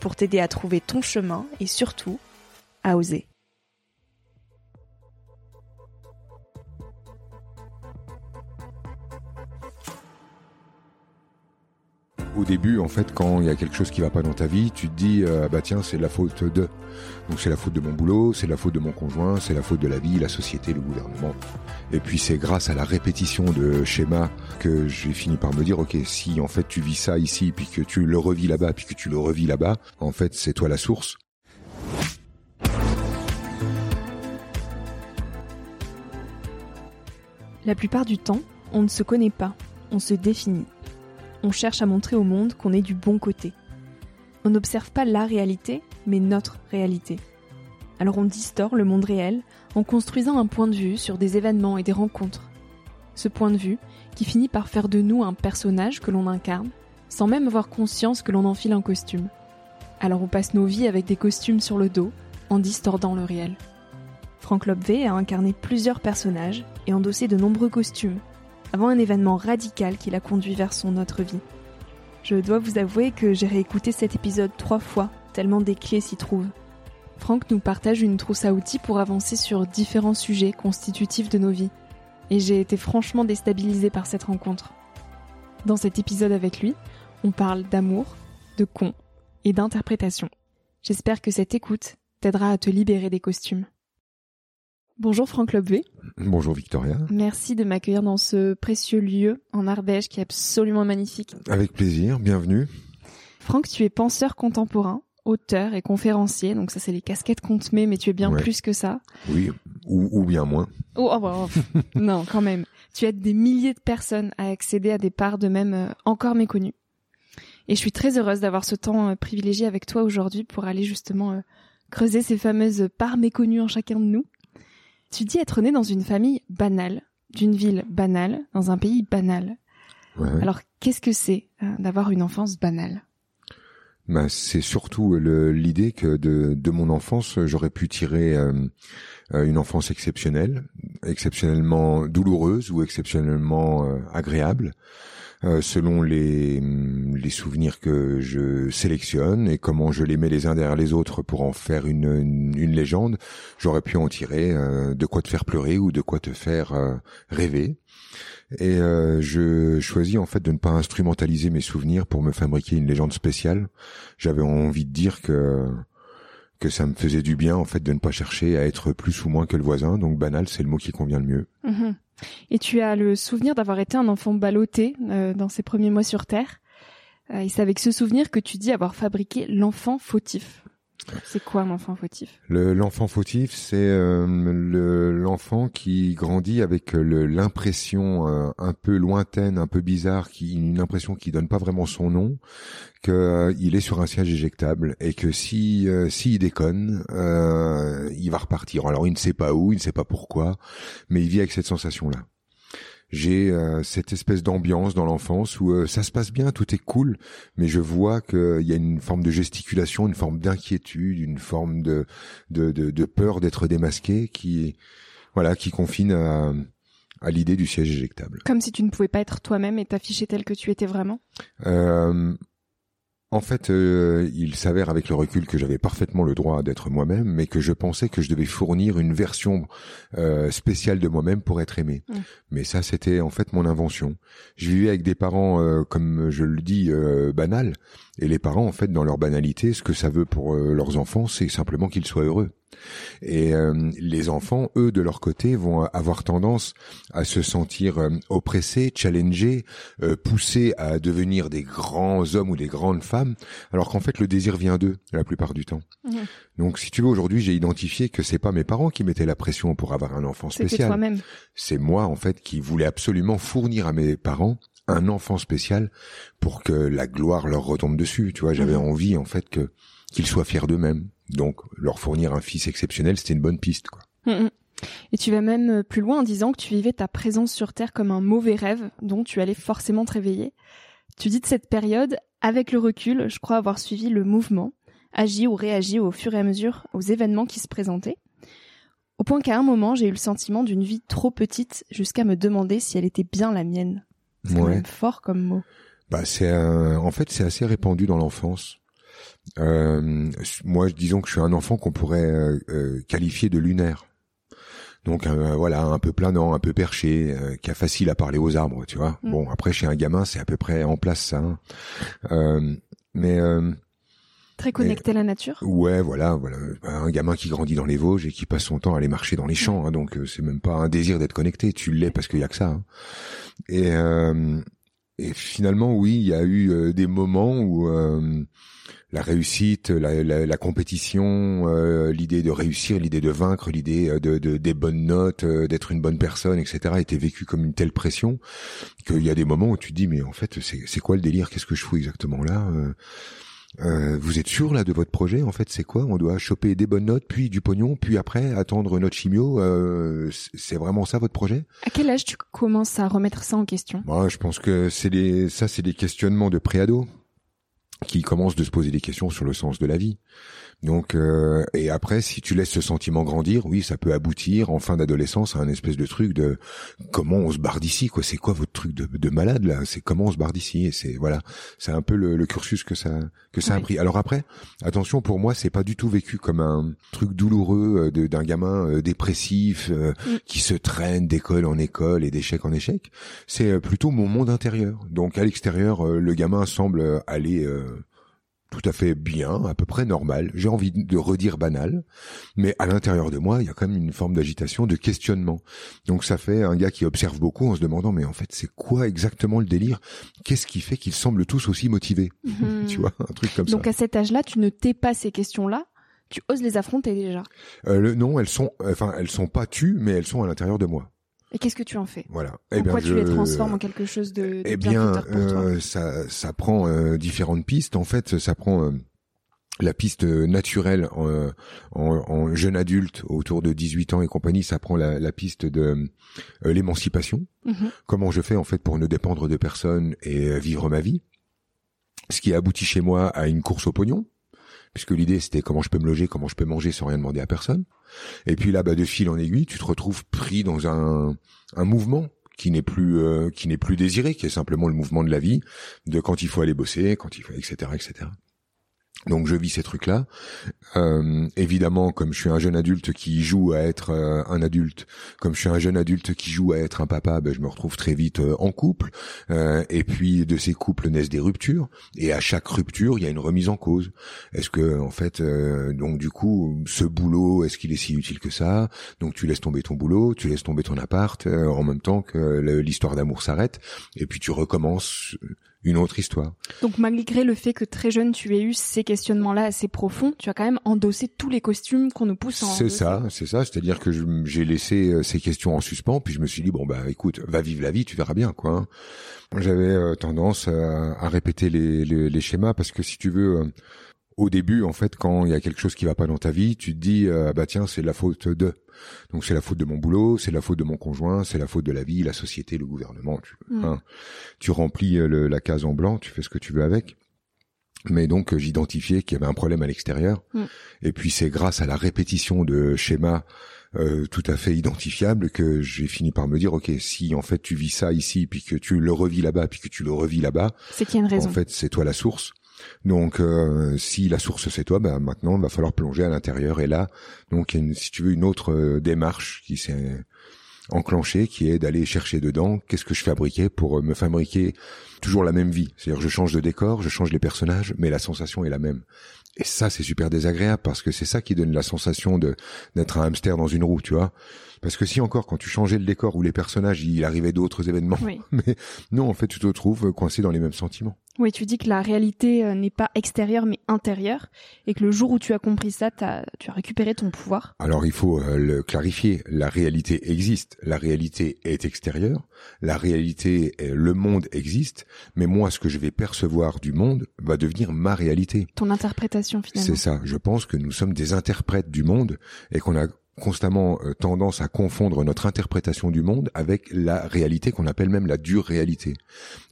pour t'aider à trouver ton chemin et surtout à oser. Au début, en fait, quand il y a quelque chose qui va pas dans ta vie, tu te dis, euh, bah tiens, c'est la faute de. Donc c'est la faute de mon boulot, c'est la faute de mon conjoint, c'est la faute de la vie, la société, le gouvernement. Et puis c'est grâce à la répétition de schémas que j'ai fini par me dire, ok, si en fait tu vis ça ici, puis que tu le revis là-bas, puis que tu le revis là-bas, en fait c'est toi la source. La plupart du temps, on ne se connaît pas, on se définit. On cherche à montrer au monde qu'on est du bon côté. On n'observe pas la réalité, mais notre réalité. Alors on distord le monde réel en construisant un point de vue sur des événements et des rencontres. Ce point de vue qui finit par faire de nous un personnage que l'on incarne, sans même avoir conscience que l'on enfile un costume. Alors on passe nos vies avec des costumes sur le dos, en distordant le réel. Frank Lobvé a incarné plusieurs personnages et endossé de nombreux costumes, avant un événement radical qui l'a conduit vers son autre vie. Je dois vous avouer que j'ai réécouté cet épisode trois fois, tellement des clés s'y trouvent. Franck nous partage une trousse à outils pour avancer sur différents sujets constitutifs de nos vies. Et j'ai été franchement déstabilisée par cette rencontre. Dans cet épisode avec lui, on parle d'amour, de con et d'interprétation. J'espère que cette écoute t'aidera à te libérer des costumes. Bonjour Franck Lobvé. Bonjour Victoria. Merci de m'accueillir dans ce précieux lieu en Ardèche qui est absolument magnifique. Avec plaisir, bienvenue. Franck, tu es penseur contemporain, auteur et conférencier, donc ça c'est les casquettes qu'on te met, mais tu es bien Ouais. plus que ça. Oui, ou, ou bien moins. Oh, oh, oh, oh. non, quand même. Tu aides des milliers de personnes à accéder à des parts de même euh, encore méconnues. Et je suis très heureuse d'avoir ce temps euh, privilégié avec toi aujourd'hui pour aller justement euh, creuser ces fameuses parts méconnues en chacun de nous. Tu dis être né dans une famille banale, d'une ville banale, dans un pays banal. Ouais. Alors, qu'est-ce que c'est euh, d'avoir une enfance banale? Bah, c'est surtout l'idée que de, de mon enfance, j'aurais pu tirer euh, euh, une enfance exceptionnelle, exceptionnellement douloureuse ou exceptionnellement euh, agréable, selon les, les souvenirs que je sélectionne et comment je les mets les uns derrière les autres pour en faire une, une, légende. J'aurais pu en tirer euh, de quoi te faire pleurer ou de quoi te faire euh, rêver. Et euh, je choisis en fait de ne pas instrumentaliser mes souvenirs pour me fabriquer une légende spéciale. J'avais envie de dire que que ça me faisait du bien en fait de ne pas chercher à être plus ou moins que le voisin. Donc banal, c'est le mot qui convient le mieux. Mhm. Et tu as le souvenir d'avoir été un enfant ballotté euh, dans ses premiers mois sur Terre. Euh, et c'est avec ce souvenir que tu dis avoir fabriqué l'enfant fautif. C'est quoi un enfant fautif? L'enfant fautif, c'est euh, l'enfant qui grandit avec l'impression euh, un peu lointaine, un peu bizarre, qui une impression qui donne pas vraiment son nom, qu'il euh, est sur un siège éjectable et que si s'il déconne, il va repartir. Alors il ne sait pas où, il ne sait pas pourquoi, mais il vit avec cette sensation là j'ai euh, cette espèce d'ambiance dans l'enfance où euh, ça se passe bien, tout est cool, mais je vois qu'il y a une forme de gesticulation, une forme d'inquiétude, une forme de de, de, peur d'être démasqué qui voilà qui confine à, à l'idée du siège éjectable. Comme si tu ne pouvais pas être toi-même et t'afficher tel que tu étais vraiment? Euh, en fait, euh, il s'avère avec le recul que j'avais parfaitement le droit d'être moi-même, mais que je pensais que je devais fournir une version euh, spéciale de moi-même pour être aimé. Mmh. Mais ça, c'était en fait mon invention. Je vivais avec des parents, euh, comme je le dis, banals. Et les parents, en fait, dans leur banalité, ce que ça veut pour leurs enfants, c'est simplement qu'ils soient heureux. Et euh, les enfants, eux, de leur côté, vont avoir tendance à se sentir euh, oppressés, challengés, euh, poussés à devenir des grands hommes ou des grandes femmes, alors qu'en fait, le désir vient d'eux la plupart du temps. Mmh. Donc, si tu veux, aujourd'hui, j'ai identifié que c'est pas mes parents qui mettaient la pression pour avoir un enfant spécial. C'est moi, en fait, qui voulais absolument fournir à mes parents un enfant spécial pour que la gloire leur retombe dessus. Tu vois, j'avais mmh. envie, en fait, que qu'ils soient fiers d'eux-mêmes. Donc, leur fournir un fils exceptionnel, c'était une bonne piste, quoi. Mm, mm. Et tu vas même euh, plus loin en disant que tu vivais ta présence sur Terre comme un mauvais rêve dont tu allais forcément te réveiller. Tu dis de cette période, avec le recul, je crois avoir suivi le mouvement, agi ou réagi au fur et à mesure aux événements qui se présentaient. Au point qu'à un moment, j'ai eu le sentiment d'une vie trop petite jusqu'à me demander si elle était bien la mienne. C'est quand même fort comme mot. Bah c'est en fait c'est assez répandu dans l'enfance. Euh, moi, disons que je suis un enfant qu'on pourrait euh, euh, qualifier de lunaire. Donc voilà, un peu planant, un peu perché, qui a facile à parler aux arbres, tu vois. Mm. Bon, après chez un gamin, c'est à peu près en place ça. Hein. mais très connecté à la nature. Ouais, voilà, voilà, un gamin qui grandit dans les Vosges et qui passe son temps à aller marcher dans les champs, hein, donc c'est même pas un désir d'être connecté, tu l'es parce qu'il y a que ça. Hein. Et et finalement, oui, il y a eu des moments où la réussite, la, la, la compétition, euh, l'idée de réussir, l'idée de vaincre, l'idée euh, de, de, des bonnes notes, euh, d'être une bonne personne, etc. était vécu comme une telle pression qu'il y a des moments où tu te dis mais en fait c'est quoi le délire? Qu'est-ce que je fous exactement là? Euh, vous êtes sûr là de votre projet? En fait, c'est quoi? On doit choper des bonnes notes, puis du pognon, puis après attendre notre chimio. Euh, c'est vraiment ça votre projet? À quel âge tu commences à remettre ça en question? Moi, je pense que c'est des ça, c'est des questionnements de préado qui commence de se poser des questions sur le sens de la vie. Donc euh, et après, si tu laisses ce sentiment grandir, oui, ça peut aboutir en fin d'adolescence à un espèce de truc de comment on se barre d'ici, quoi. C'est quoi votre truc de, de malade là? C'est comment on se barre d'ici? Et c'est voilà, c'est un peu le, le, cursus que ça que ça a pris. Alors après, attention, pour moi, c'est pas du tout vécu comme un truc douloureux euh, d'un gamin euh, dépressif mm. qui se traîne d'école en école et d'échec en échec. C'est plutôt mon monde intérieur. Donc à l'extérieur, le gamin semble aller tout à fait bien, à peu près normal. J'ai envie de redire banal, mais à l'intérieur de moi, il y a quand même une forme d'agitation, de questionnement. Donc ça fait un gars qui observe beaucoup en se demandant, mais en fait, c'est quoi exactement le délire? Qu'est-ce qui fait qu'ils semblent tous aussi motivés? Mhm. Tu vois, un truc comme ça. Donc à cet âge-là, tu ne t'es pas ces questions-là tu oses les affronter déjà? Euh, Non, elles sont, enfin, elles sont pas tues, mais elles sont à l'intérieur de moi. Et qu'est-ce que tu en fais? Voilà. Eh bien, tu les transformes en quelque chose de, de eh bien, euh, ça, ça prend euh, différentes pistes. En fait, ça prend euh, la piste naturelle en, en, jeune adulte autour de 18 ans et compagnie. Ça prend la, la piste de l'émancipation. Mhm. Comment je fais en fait pour ne dépendre de personne et vivre ma vie? Ce qui aboutit chez moi à une course au pognon puisque l'idée c'était comment je peux me loger, comment je peux manger sans rien demander à personne. Et puis là, bah, de fil en aiguille, tu te retrouves pris dans un, mouvement qui n'est plus euh, qui n'est plus désiré, qui est simplement le mouvement de la vie, de quand il faut aller bosser, quand il faut, etc., etc. Donc je vis ces trucs-là. Euh, évidemment, comme je suis un jeune adulte qui joue à être euh, un adulte, comme je suis un jeune adulte qui joue à être un papa, ben, je me retrouve très vite euh, en couple. et puis de ces couples naissent des ruptures. Et à chaque rupture, il y a une remise en cause. Est-ce que en fait, donc du coup, ce boulot, est-ce qu'il est si utile que ça? Donc tu laisses tomber ton boulot, tu laisses tomber ton appart, en même temps que l'histoire d'amour s'arrête, et puis tu recommences une autre histoire. Donc malgré le fait que très jeune tu aies eu ces questionnements-là assez profonds, tu as quand même endossé tous les costumes qu'on nous pousse en. C'est ça, c'est ça. C'est-à-dire que j'ai laissé euh, ces questions en suspens, puis je me suis dit bon bah écoute, va vivre la vie, tu verras bien quoi. Hein. J'avais euh, tendance à, répéter les, les, schémas parce que si tu veux. Euh, au début, en fait, quand il y a quelque chose qui va pas dans ta vie, tu te dis bah tiens, c'est la faute de. Donc c'est la faute de mon boulot, c'est la faute de mon conjoint, c'est la faute de la vie, la société, le gouvernement. Tu, mm. hein, tu remplis euh, la case en blanc, tu fais ce que tu veux avec. Mais donc euh, j'identifiais qu'il y avait un problème à l'extérieur. Mm. Et puis c'est grâce à la répétition de schémas euh, tout à fait identifiables que j'ai fini par me dire ok si en fait tu vis ça ici puis que tu le revis là-bas puis que tu le revis là-bas, c'est qu'il y a une raison. En fait c'est toi la source. Donc, euh, si la source c'est toi, ben maintenant il va falloir plonger à l'intérieur. Et là, donc, y a si tu veux, une autre euh, démarche qui s'est enclenchée, qui est d'aller chercher dedans qu'est-ce que je fabriquais pour euh, me fabriquer toujours la même vie. C'est-à-dire, je change de décor, je change les personnages, mais la sensation est la même. Et ça, c'est super désagréable parce que c'est ça qui donne la sensation de d'être un hamster dans une roue, tu vois. Parce que si encore, quand tu changeais le décor ou les personnages, il arrivait d'autres événements. Mais non, en fait, tu te trouves coincé dans les mêmes sentiments. Oui, tu dis que la réalité euh, n'est pas extérieure mais intérieure et que le jour où tu as compris ça, as, tu as récupéré ton pouvoir. Alors il faut euh, le clarifier. La réalité existe. La réalité est extérieure. La réalité, le monde existe. Mais moi, ce que je vais percevoir du monde va devenir ma réalité. Ton interprétation finalement. C'est ça. Je pense que nous sommes des interprètes du monde et qu'on a constamment euh, tendance à confondre notre interprétation du monde avec la réalité qu'on appelle même la dure réalité.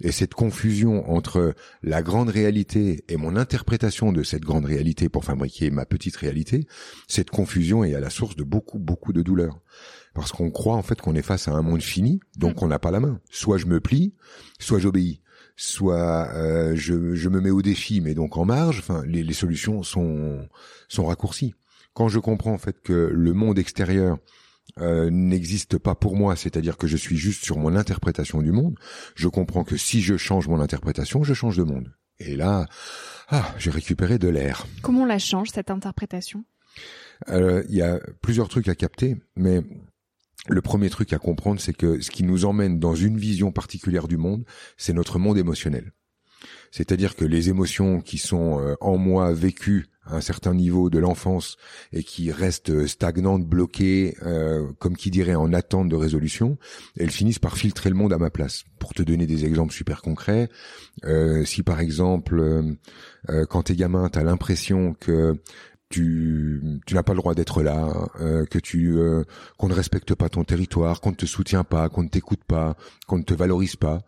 Et cette confusion entre la grande réalité et mon interprétation de cette grande réalité pour fabriquer ma petite réalité, cette confusion est à la source de beaucoup, beaucoup de douleurs. Parce qu'on croit en fait qu'on est face à un monde fini, donc mm. on n'a pas la main. Soit je me plie, soit j'obéis soit euh, je, je, me mets au défi, mais donc en marge. Enfin, les, les solutions sont sont raccourcies quand je comprends en fait que le monde extérieur euh, n'existe pas pour moi, c'est-à-dire que je suis juste sur mon interprétation du monde, je comprends que si je change mon interprétation, je change de monde. Et là, ah, j'ai récupéré de l'air. Comment on la change cette interprétation? Euh, Il y a plusieurs trucs à capter, mais le premier truc à comprendre, c'est que ce qui nous emmène dans une vision particulière du monde, c'est notre monde émotionnel. C'est-à-dire que les émotions qui sont euh, en moi vécues à un certain niveau de l'enfance et qui restent stagnantes, bloquées, euh, comme qui dirait en attente de résolution, elles finissent par filtrer le monde à ma place. Pour te donner des exemples super concrets, euh, si par exemple, euh, quand t'es gamin, t'as l'impression que tu, tu n'as pas le droit d'être là, que tu qu'on ne respecte pas ton territoire, qu'on ne te soutient pas, qu'on ne t'écoute pas, qu'on ne te valorise pas,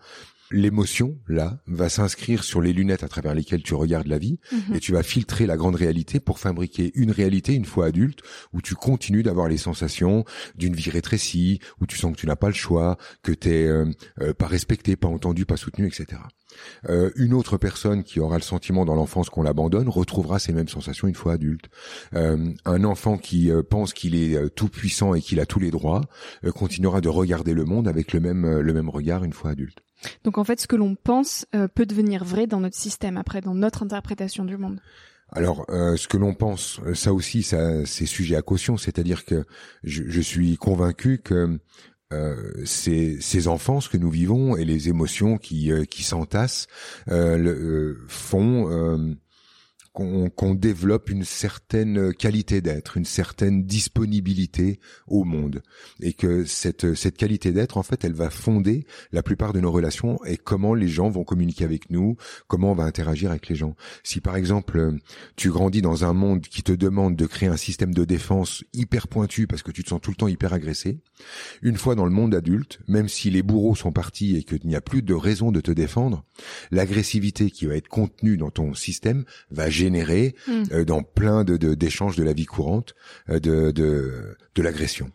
l'émotion là va s'inscrire sur les lunettes à travers lesquelles tu regardes la vie mhm. et tu vas filtrer la grande réalité pour fabriquer une réalité une fois adulte où tu continues d'avoir les sensations d'une vie rétrécie où tu sens que tu n'as pas le choix que tu es euh, euh, pas respecté pas entendu pas soutenu etc euh, une autre personne qui aura le sentiment dans l'enfance qu'on l'abandonne retrouvera ces mêmes sensations une fois adulte. un enfant qui pense qu'il est tout puissant et qu'il a tous les droits continuera de regarder le monde avec le même le même regard une fois adulte. Donc en fait, ce que l'on pense euh, peut devenir vrai dans notre système, après, dans notre interprétation du monde. Alors, euh, ce que l'on pense, euh, ça aussi, ça, c'est sujet à caution. C'est-à-dire que je, suis convaincu que ces, ces enfants, ce que nous vivons et les émotions qui, qui s'entassent font qu'on développe une certaine qualité d'être, une certaine disponibilité au monde, et que cette cette qualité d'être, en fait, elle va fonder la plupart de nos relations et comment les gens vont communiquer avec nous, comment on va interagir avec les gens. Si par exemple tu grandis dans un monde qui te demande de créer un système de défense hyper pointu parce que tu te sens tout le temps hyper agressé, une fois dans le monde adulte, même si les bourreaux sont partis et qu'il n'y a plus de raison de te défendre, l'agressivité qui va être contenue dans ton système va générer hmm. euh, dans plein de d'échanges de, la vie courante euh, de, de, de l'agression,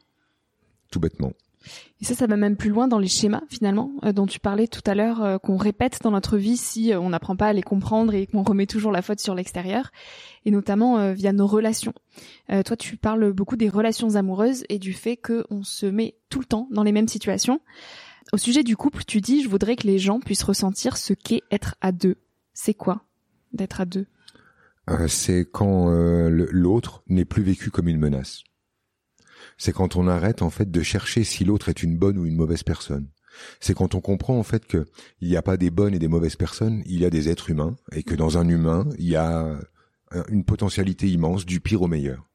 tout bêtement. Et ça, ça va même plus loin dans les schémas finalement euh, dont tu parlais tout à l'heure, qu'on répète dans notre vie si on n'apprend pas à les comprendre et qu'on remet toujours la faute sur l'extérieur, et notamment via nos relations. toi, tu parles beaucoup des relations amoureuses et du fait qu'on se met tout le temps dans les mêmes situations. Au sujet du couple, tu dis, je voudrais que les gens puissent ressentir ce qu'est être à deux. C'est quoi d'être à deux? euh, c'est quand euh, l'autre n'est plus vécu comme une menace. C'est quand on arrête en fait de chercher si l'autre est une bonne ou une mauvaise personne. C'est quand on comprend en fait que il n'y a pas des bonnes et des mauvaises personnes, il y a des êtres humains et que dans un humain, il y a une potentialité immense du pire au meilleur.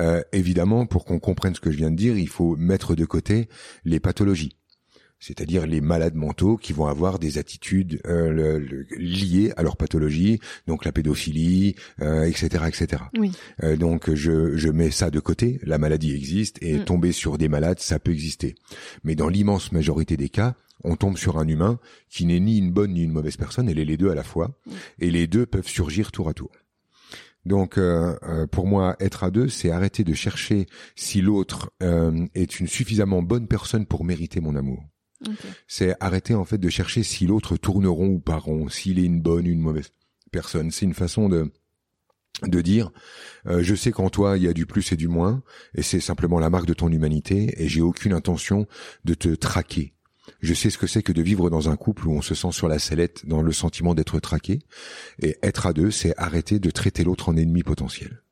Euh, évidemment, pour qu'on comprenne ce que je viens de dire, il faut mettre de côté les pathologies c'est-à-dire les malades mentaux qui vont avoir des attitudes euh, liées à leur pathologie, donc la pédophilie, euh, etc., etc. Oui. Euh, donc je, je mets ça de côté. La maladie existe et mm. tomber sur des malades, ça peut exister. Mais dans l'immense majorité des cas, on tombe sur un humain qui n'est ni une bonne ni une mauvaise personne. Elle est les deux à la fois, mm. et les deux peuvent surgir tour à tour. Donc, euh, euh, pour moi, être à deux, c'est arrêter de chercher si l'autre euh, est une suffisamment bonne personne pour mériter mon amour. C'est arrêter en fait de chercher si l'autre tourne rond ou pas rond, s'il est une bonne ou une mauvaise personne. C'est une façon de de dire euh, je sais qu'en toi il y a du plus et du moins et c'est simplement la marque de ton humanité et j'ai aucune intention de te traquer. Je sais ce que c'est que de vivre dans un couple où on se sent sur la sellette dans le sentiment d'être traqué et être à deux c'est arrêter de traiter l'autre en ennemi potentiel.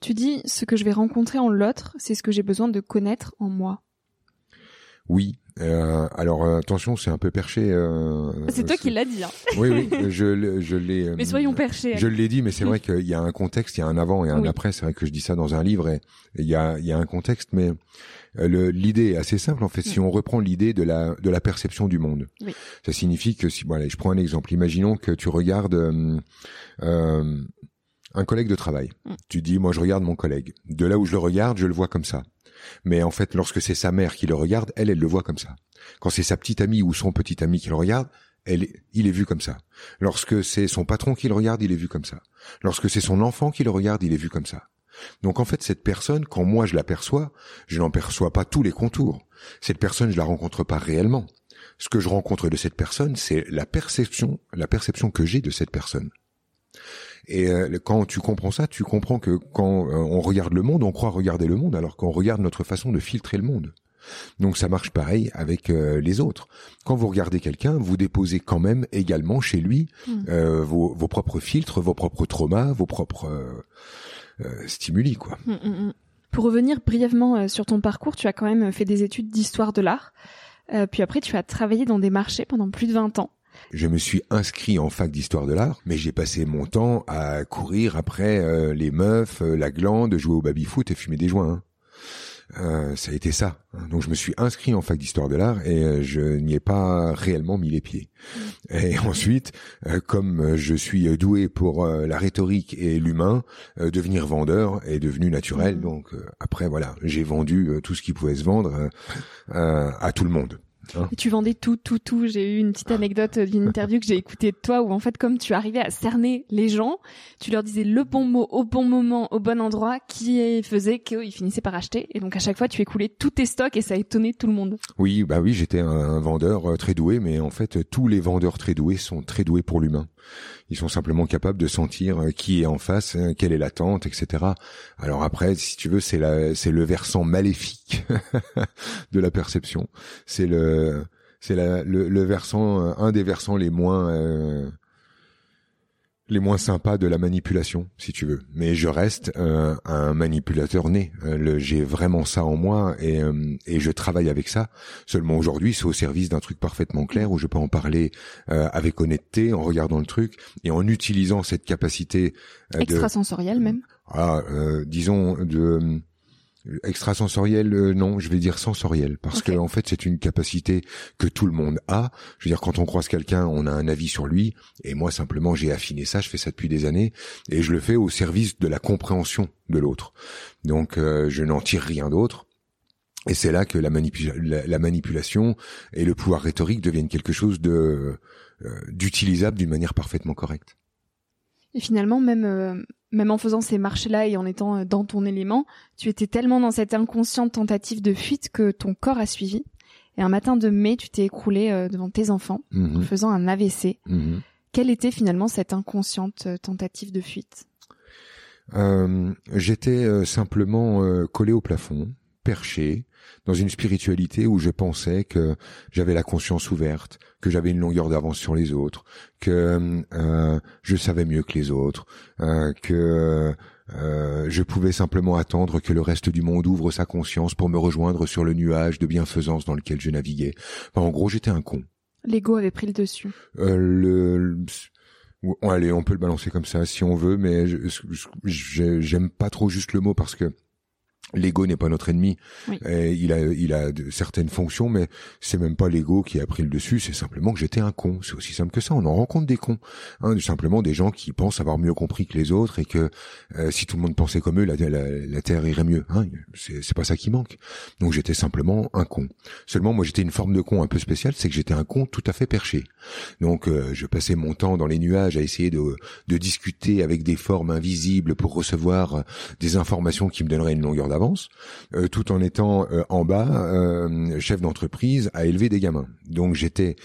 Tu dis ce que je vais rencontrer en l'autre, c'est ce que j'ai besoin de connaître en moi. Oui, euh, alors euh, attention, c'est un peu perché. Euh, c'est toi qui l'as dit. Hein. Oui, oui, je, je l'ai. mais soyons perchés. Je l'ai dit, mais c'est vrai qu'il y a un contexte, il y a un avant et un après. C'est vrai que je dis ça dans un livre et il y a, il y a un contexte, mais l'idée est assez simple en fait. Si mm. on reprend l'idée de la de la perception du monde, oui. ça signifie que si, voilà, je prends un exemple. Imaginons que tu regardes. un collègue de travail. Mm. Tu dis, moi je regarde mon collègue. De là où je le regarde, je le vois comme ça. Mais en fait, lorsque c'est sa mère qui le regarde, elle, elle le voit comme ça. Quand c'est sa petite amie ou son petit ami qui le regarde, elle, il est vu comme ça. Lorsque c'est son patron qui le regarde, il est vu comme ça. Lorsque c'est son enfant qui le regarde, il est vu comme ça. Donc en fait, cette personne, quand moi je l'aperçois, je n'en perçois pas tous les contours. Cette personne, je la rencontre pas réellement. Ce que je rencontre de cette personne, c'est la perception, la perception que j'ai de cette personne. Et euh, quand tu comprends ça, tu comprends que quand euh, on regarde le monde, on croit regarder le monde, alors qu'on regarde notre façon de filtrer le monde. Donc ça marche pareil avec euh, les autres. Quand vous regardez quelqu'un, vous déposez quand même également chez lui hmm. vos, vos, propres filtres, vos propres traumas, vos propres stimuli, quoi. Hmm, hmm, Pour revenir brièvement sur ton parcours, tu as quand même fait des études d'histoire de l'art. puis après, tu as travaillé dans des marchés pendant plus de 20 ans. Je me suis inscrit en fac d'histoire de l'art, mais j'ai passé mon temps à courir après euh, les meufs, euh, la glande, jouer au baby-foot et fumer des joints. Hein. Euh, ça a été ça. Donc je me suis inscrit en fac d'histoire de l'art et je n'y ai pas réellement mis les pieds. Et ensuite, comme je suis doué pour la rhétorique et l'humain, devenir vendeur est devenu naturel. Mmh. Donc après voilà, j'ai vendu tout ce qui pouvait se vendre à tout le monde. Hein tu vendais tout, tout, tout. J'ai eu une petite anecdote d'une interview que j'ai écoutée de toi où en fait, comme tu arrivais à cerner les gens, tu leur disais le bon mot au bon moment, au bon endroit, qui faisait qu'ils finissaient par acheter. Et donc à chaque fois, tu écoulais tous tes stocks et ça étonnait tout le monde. Oui, bah oui, j'étais un vendeur euh, très doué, mais en fait, tous les vendeurs très doués sont très doués pour l'humain. Ils sont simplement capables de sentir euh, qui est en face, euh, quelle est l'attente, etc. Alors après, si tu veux, c'est la, c'est le versant maléfique de la perception. C'est le, c'est le, le, versant, euh, un des versants les moins les moins sympas de la manipulation, si tu veux. Mais je reste euh, un manipulateur né. Euh, j'ai vraiment ça en moi et, euh, et je travaille avec ça. Seulement aujourd'hui, c'est au service d'un truc parfaitement clair où je peux en parler avec honnêteté, en regardant le truc et en utilisant cette capacité extrasensorielle même. Ah, disons de Extrasensoriel, euh, non, je vais dire sensoriel, parce que en fait c'est une capacité que tout le monde a. Je veux dire, quand on croise quelqu'un, on a un avis sur lui, et moi simplement j'ai affiné ça, je fais ça depuis des années, et je le fais au service de la compréhension de l'autre. Donc euh, je n'en tire rien d'autre. Et c'est là que la, la, manipulation et le pouvoir rhétorique deviennent quelque chose de euh, d'utilisable d'une manière parfaitement correcte. Et finalement, même même en faisant ces marches-là et en étant euh, dans ton élément, tu étais tellement dans cette inconsciente tentative de fuite que ton corps a suivi. Et un matin de mai, tu t'es écroulé euh, devant tes enfants en mhm. faisant un AVC. Mhm. Quelle était finalement cette inconsciente euh, tentative de fuite? J'étais simplement collé au plafond perché dans une spiritualité où je pensais que j'avais la conscience ouverte, que j'avais une longueur d'avance sur les autres, que euh, je savais mieux que les autres, euh, que euh, je pouvais simplement attendre que le reste du monde ouvre sa conscience pour me rejoindre sur le nuage de bienfaisance dans lequel je naviguais. en gros, j'étais un con. L'ego avait pris le dessus. Euh, le, allez, on peut le balancer comme ça si on veut, mais j'aime pas trop juste le mot parce que L'ego n'est pas notre ennemi. il a, il a de, certaines fonctions, mais c'est même pas l'ego qui a pris le dessus. C'est simplement que j'étais un con. C'est aussi simple que ça. On en rencontre des cons, hein, simplement des gens qui pensent avoir mieux compris que les autres et que euh, si tout le monde pensait comme eux, la, la, terre irait mieux. Hein. C'est pas ça qui manque. Donc j'étais simplement un con. Seulement, moi, j'étais une forme de con un peu spéciale, c'est que j'étais un con tout à fait perché. Donc euh, je passais mon temps dans les nuages à essayer de, de discuter avec des formes invisibles pour recevoir des informations qui me donneraient une longueur d'avance euh, tout en étant euh, en bas euh, chef d'entreprise à élever des gamins. Donc j'étais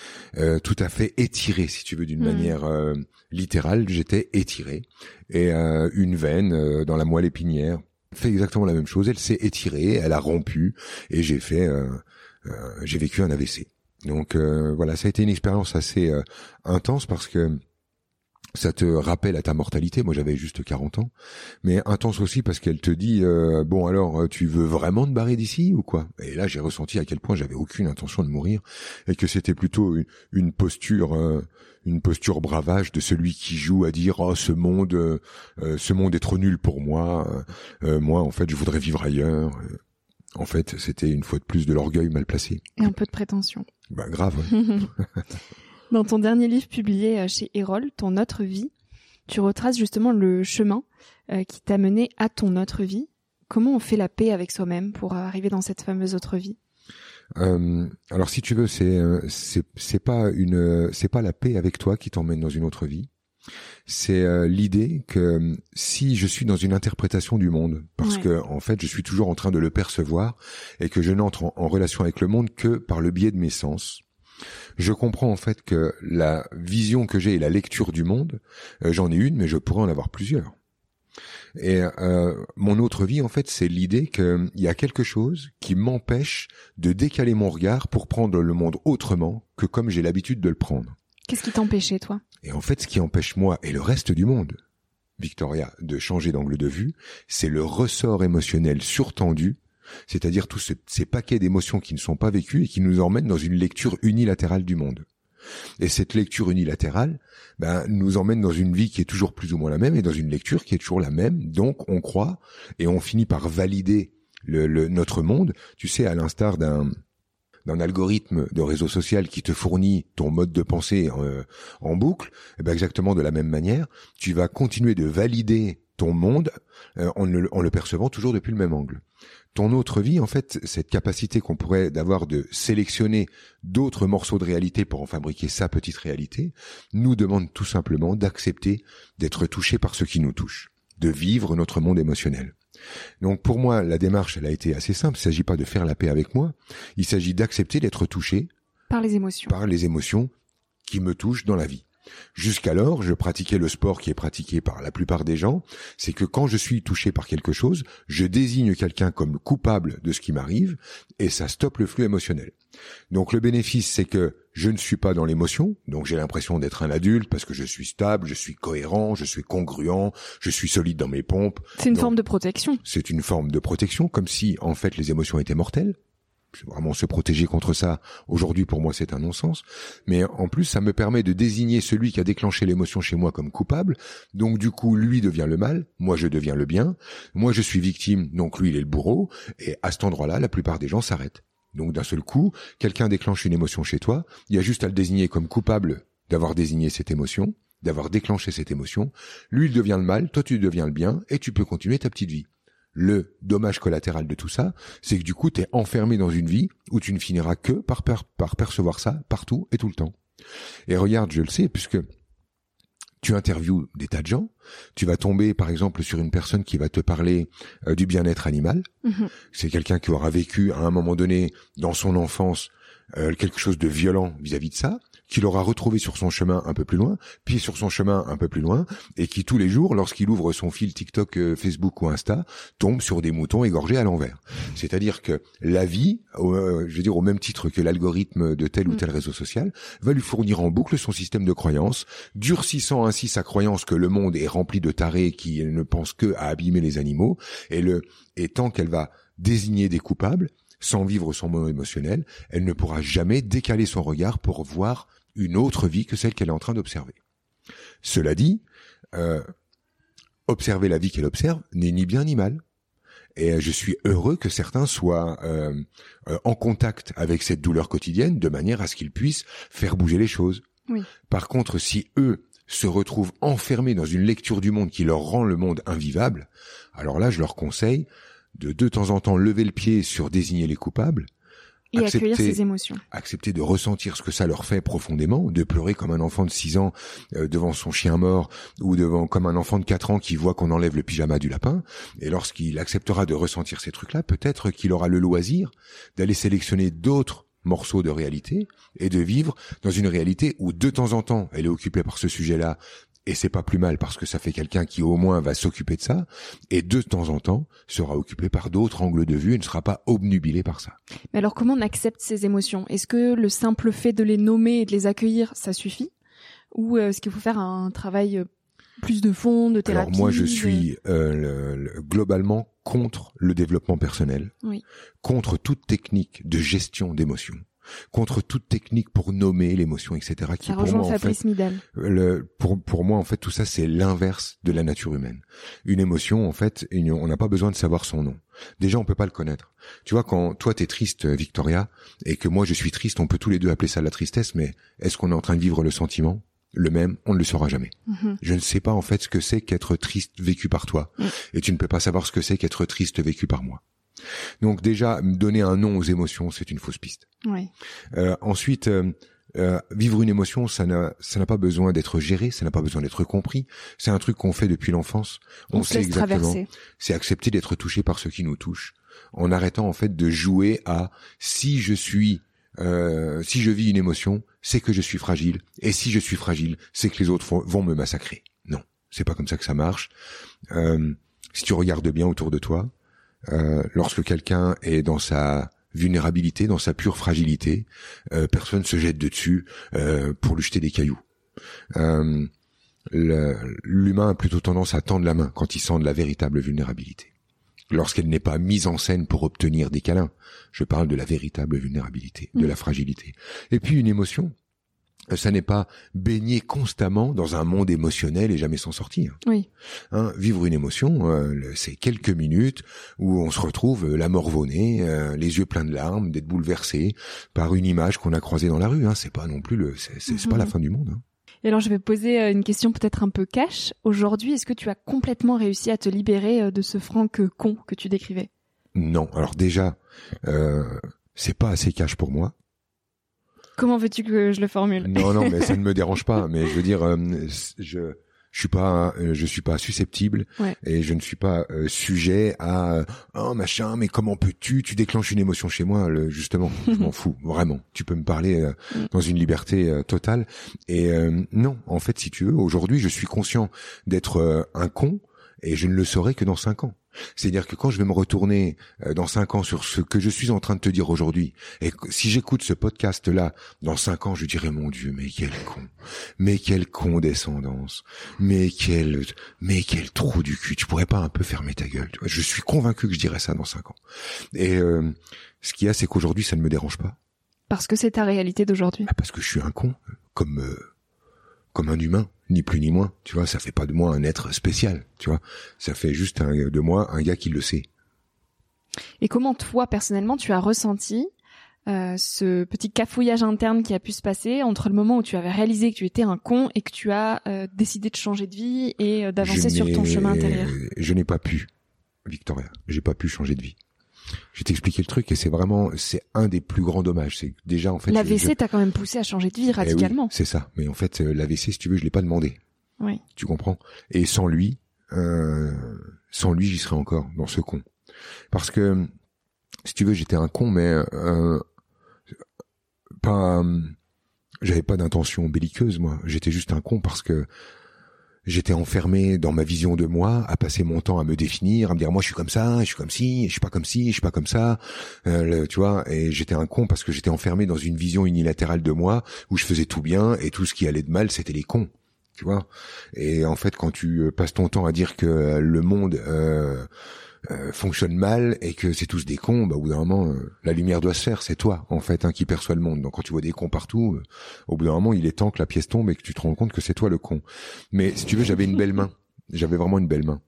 tout à fait étiré, si tu veux, d'une hmm. manière littérale. J'étais étiré et une veine dans la moelle épinière fait exactement la même chose. Elle s'est étirée, elle a rompu et j'ai fait, j'ai vécu un AVC. Donc voilà, ça a été une expérience assez intense parce que ça te rappelle à ta mortalité. Moi, j'avais juste 40 ans, mais intense aussi parce qu'elle te dit euh, bon alors euh, tu veux vraiment te barrer d'ici ou quoi? Et là, j'ai ressenti à quel point j'avais aucune intention de mourir et que c'était plutôt une, posture, euh, une posture bravage de celui qui joue à dire oh ce monde, ce monde est trop nul pour moi. moi, en fait, je voudrais vivre ailleurs. En fait, c'était une fois de plus de l'orgueil mal placé. Et un peu de prétention. Bah grave. Dans ton dernier livre publié euh, chez Erol, Ton autre vie, tu retraces justement le chemin euh, qui t'a mené à ton autre vie. Comment on fait la paix avec soi-même pour arriver dans cette fameuse autre vie? Euh, alors si tu veux, c'est c'est pas une c'est pas la paix avec toi qui t'emmène dans une autre vie. C'est l'idée que si je suis dans une interprétation du monde, parce que en fait je suis toujours en train de le percevoir et que je n'entre en, relation avec le monde que par le biais de mes sens, je comprends en fait que la vision que j'ai et la lecture du monde, euh, j'en ai une, mais je pourrais en avoir plusieurs. Et euh, mon autre vie, en fait, c'est l'idée qu'il y a quelque chose qui m'empêche de décaler mon regard pour prendre le monde autrement que comme j'ai l'habitude de le prendre. Qu'est-ce qui t'empêchait, toi? Et en fait, ce qui empêche moi et le reste du monde, Victoria, de changer d'angle de vue, c'est le ressort émotionnel surtendu c'est-à-dire tous ces paquets d'émotions qui ne sont pas vécues et qui nous emmènent dans une lecture unilatérale du monde. Et cette lecture unilatérale ben, nous emmène dans une vie qui est toujours plus ou moins la même et dans une lecture qui est toujours la même. Donc on croit et on finit par valider le, notre monde, tu sais, à l'instar d'un d'un algorithme de réseau social qui te fournit ton mode de pensée euh, en, boucle, eh ben exactement de la même manière, tu vas continuer de valider ton monde euh, en, en, le, percevant toujours depuis le même angle ton autre vie, en fait, cette capacité qu'on pourrait d'avoir de sélectionner d'autres morceaux de réalité pour en fabriquer sa petite réalité, nous demande tout simplement d'accepter d'être touché par ce qui nous touche, de vivre notre monde émotionnel. Donc pour moi, la démarche, elle a été assez simple. Il ne s'agit pas de faire la paix avec moi. Il s'agit d'accepter d'être touché par les émotions, par les émotions qui me touchent dans la vie. Jusqu'alors, je pratiquais le sport qui est pratiqué par la plupart des gens, c'est que quand je suis touché par quelque chose, je désigne quelqu'un comme coupable de ce qui m'arrive et ça stoppe le flux émotionnel. Donc le bénéfice, c'est que je ne suis pas dans l'émotion, donc j'ai l'impression d'être un adulte parce que je suis stable, je suis cohérent, je suis congruent, je suis solide dans mes pompes. C'est une forme de protection. C'est une forme de protection, comme si en fait les émotions étaient mortelles vraiment se protéger contre ça. Aujourd'hui, pour moi, c'est un non-sens. Mais en plus, ça me permet de désigner celui qui a déclenché l'émotion chez moi comme coupable. Donc, du coup, lui devient le mal, moi, je deviens le bien. Moi, je suis victime, donc lui, il est le bourreau. Et à cet endroit-là, la plupart des gens s'arrêtent. Donc, d'un seul coup, quelqu'un déclenche une émotion chez toi. Il y a juste à le désigner comme coupable d'avoir désigné cette émotion, d'avoir déclenché cette émotion. Lui, il devient le mal, toi, tu deviens le bien, et tu peux continuer ta petite vie. Le dommage collatéral de tout ça, c'est que du coup, tu es enfermé dans une vie où tu ne finiras que par, par percevoir ça partout et tout le temps. Et regarde, je le sais, puisque tu interviews des tas de gens, tu vas tomber par exemple sur une personne qui va te parler euh, du bien-être animal. Mhm. C'est quelqu'un qui aura vécu à un moment donné dans son enfance euh, quelque chose de violent vis-à-vis de ça, qu'il aura retrouvé sur son chemin un peu plus loin, puis sur son chemin un peu plus loin, et qui tous les jours, lorsqu'il ouvre son fil TikTok, euh, Facebook ou Insta, tombe sur des moutons égorgés à l'envers. C'est-à-dire que la vie, euh, je veux dire au même titre que l'algorithme de tel ou mm. tel réseau social, va lui fournir en boucle son système de croyances, durcissant ainsi sa croyance que le monde est rempli de tarés qui ne pensent que à abîmer les animaux, et le et tant qu'elle va désigner des coupables, sans vivre son moment émotionnel, elle ne pourra jamais décaler son regard pour voir une autre vie que celle qu'elle est en train d'observer. Cela dit, euh, observer la vie qu'elle observe n'est ni bien ni mal. Et je suis heureux que certains soient euh, euh, en contact avec cette douleur quotidienne de manière à ce qu'ils puissent faire bouger les choses. Par contre, si eux se retrouvent enfermés dans une lecture du monde qui leur rend le monde invivable, alors là, je leur conseille de de temps en temps lever le pied sur désigner les coupables, et accepter, accueillir ses émotions. Accepter de ressentir ce que ça leur fait profondément, de pleurer comme un enfant de 6 ans euh, devant son chien mort ou devant comme un enfant de 4 ans qui voit qu'on enlève le pyjama du lapin. Et lorsqu'il acceptera de ressentir ces trucs-là, peut-être qu'il aura le loisir d'aller sélectionner d'autres morceaux de réalité et de vivre dans une réalité où de temps en temps elle est occupée par ce sujet-là et c'est pas plus mal parce que ça fait quelqu'un qui au moins va s'occuper de ça et de temps en temps sera occupé par d'autres angles de vue et ne sera pas obnubilé par ça. Mais alors comment on accepte ces émotions? Est-ce que le simple fait de les nommer et de les accueillir, ça suffit? Ou euh, est-ce qu'il faut faire un travail euh, plus de fond, de thérapie Alors moi je suis euh, globalement contre le développement personnel, oui. contre toute technique de gestion d'émotions contre toute technique pour nommer l'émotion, etc. Qui pour moi, en fait, le, pour, pour moi, en fait, tout ça, c'est l'inverse de la nature humaine. Une émotion, en fait, on n'a pas besoin de savoir son nom. Déjà, on peut pas le connaître. Tu vois, quand toi t'es triste, Victoria, et que moi je suis triste, on peut tous les deux appeler ça la tristesse, mais est-ce qu'on est en train de vivre le sentiment? Le même, on ne le saura jamais. Mhm. Je ne sais pas en fait ce que c'est qu'être triste vécu par toi, mm. et tu ne peux pas savoir ce que c'est qu'être triste vécu par moi. Donc déjà, donner un nom aux émotions, c'est une fausse piste. Oui. Euh, ensuite, euh, euh, vivre une émotion, ça n'a, ça n'a pas besoin d'être géré, ça n'a pas besoin d'être compris. C'est un truc qu'on fait depuis l'enfance. On, sait exactement. C'est accepter d'être touché par ce qui nous touche, en arrêtant en fait de jouer à si je suis, euh, si je vis une émotion, c'est que je suis fragile, et si je suis fragile, c'est que les autres vont me massacrer. Non, c'est pas comme ça que ça marche. Euh, si tu regardes bien autour de toi, euh, lorsque quelqu'un est dans sa vulnérabilité, dans sa pure fragilité, euh, personne se jette dessus euh, pour lui jeter des cailloux. L'humain a plutôt tendance à tendre la main quand il sent de la véritable vulnérabilité. Lorsqu'elle n'est pas mise en scène pour obtenir des câlins, je parle de la véritable vulnérabilité, de mmh. la fragilité. Et puis une émotion, ça n'est pas baigner constamment dans un monde émotionnel et jamais s'en sortir. Oui. Hein, vivre une émotion, euh, c'est quelques minutes où on se retrouve euh, la morvonnée, euh, les yeux pleins de larmes, d'être bouleversé par une image qu'on a croisée dans la rue. Hein. C'est pas non plus le, c'est pas la mhm. fin du monde. Hein. Et alors je vais poser une question peut-être un peu cash. Aujourd'hui, est-ce que tu as complètement réussi à te libérer de ce Franck con que tu décrivais? Non. Alors déjà, euh, c'est pas assez cash pour moi. Comment veux-tu que je le formule Non, non, mais ça ne me dérange pas. Mais je veux dire, euh, je je suis pas euh, je suis pas susceptible et je ne suis pas euh, sujet à oh machin mais comment peux-tu? Tu déclenches une émotion chez moi le, justement. Je m'en fous vraiment. Tu peux me parler mm. dans une liberté totale. Et non en fait si tu veux aujourd'hui je suis conscient d'être un con et je ne le saurai que dans cinq ans c'est-à-dire que quand je vais me retourner euh, dans cinq ans sur ce que je suis en train de te dire aujourd'hui, et si j'écoute ce podcast-là, dans cinq ans, je dirai mon Dieu, mais quel con, mais quelle condescendance, mais quel, mais quel trou du cul. Tu pourrais pas un peu fermer ta gueule. Tu vois je suis convaincu que je dirais ça dans cinq ans. Et euh, ce qu'il y a, c'est qu'aujourd'hui, ça ne me dérange pas. Parce que c'est ta réalité d'aujourd'hui. Ah, parce que je suis un con, comme euh, comme un humain, ni plus ni moins. Tu vois, ça fait pas de moi un être spécial. Tu vois, ça fait juste de moi un gars qui le sait. Et comment toi personnellement tu as ressenti euh, ce petit cafouillage interne qui a pu se passer entre le moment où tu avais réalisé que tu étais un con et que tu as euh, décidé de changer de vie et euh, d'avancer sur ton chemin intérieur? Je n'ai pas pu, Victoria. J'ai pas pu changer de vie. Je vais t'expliquer le truc et c'est vraiment c'est un des plus grands dommages. C'est déjà en fait l'AVC t'a quand même poussé à changer de vie eh radicalement. c'est ça. Mais en fait euh, l'AVC si tu veux je l'ai pas demandé. Oui. Tu comprends? Et sans lui, euh, sans lui j'y serais encore dans ce con. Parce que si tu veux j'étais un con mais euh, pas j'avais pas d'intention belliqueuse moi. J'étais juste un con parce que j'étais enfermé dans ma vision de moi, à passer mon temps à me définir, à me dire moi je suis comme ça, je suis comme ci, je suis pas comme ci, je suis pas comme ça, euh, tu vois. Et j'étais un con parce que j'étais enfermé dans une vision unilatérale de moi où je faisais tout bien et tout ce qui allait de mal c'était les cons, tu vois? Et en fait quand tu euh, passes ton temps à dire que euh, le monde euh, euh, fonctionne mal et que c'est tous des cons, bah, au bout d'un moment, euh, la lumière doit se faire. C'est toi, en fait, hein, qui perçoit le monde. Donc, quand tu vois des cons partout, euh, au bout d'un moment, il est temps que la pièce tombe et que tu te rends compte que c'est toi le con. Mais si tu veux, j'avais une belle main. J'avais vraiment une belle main.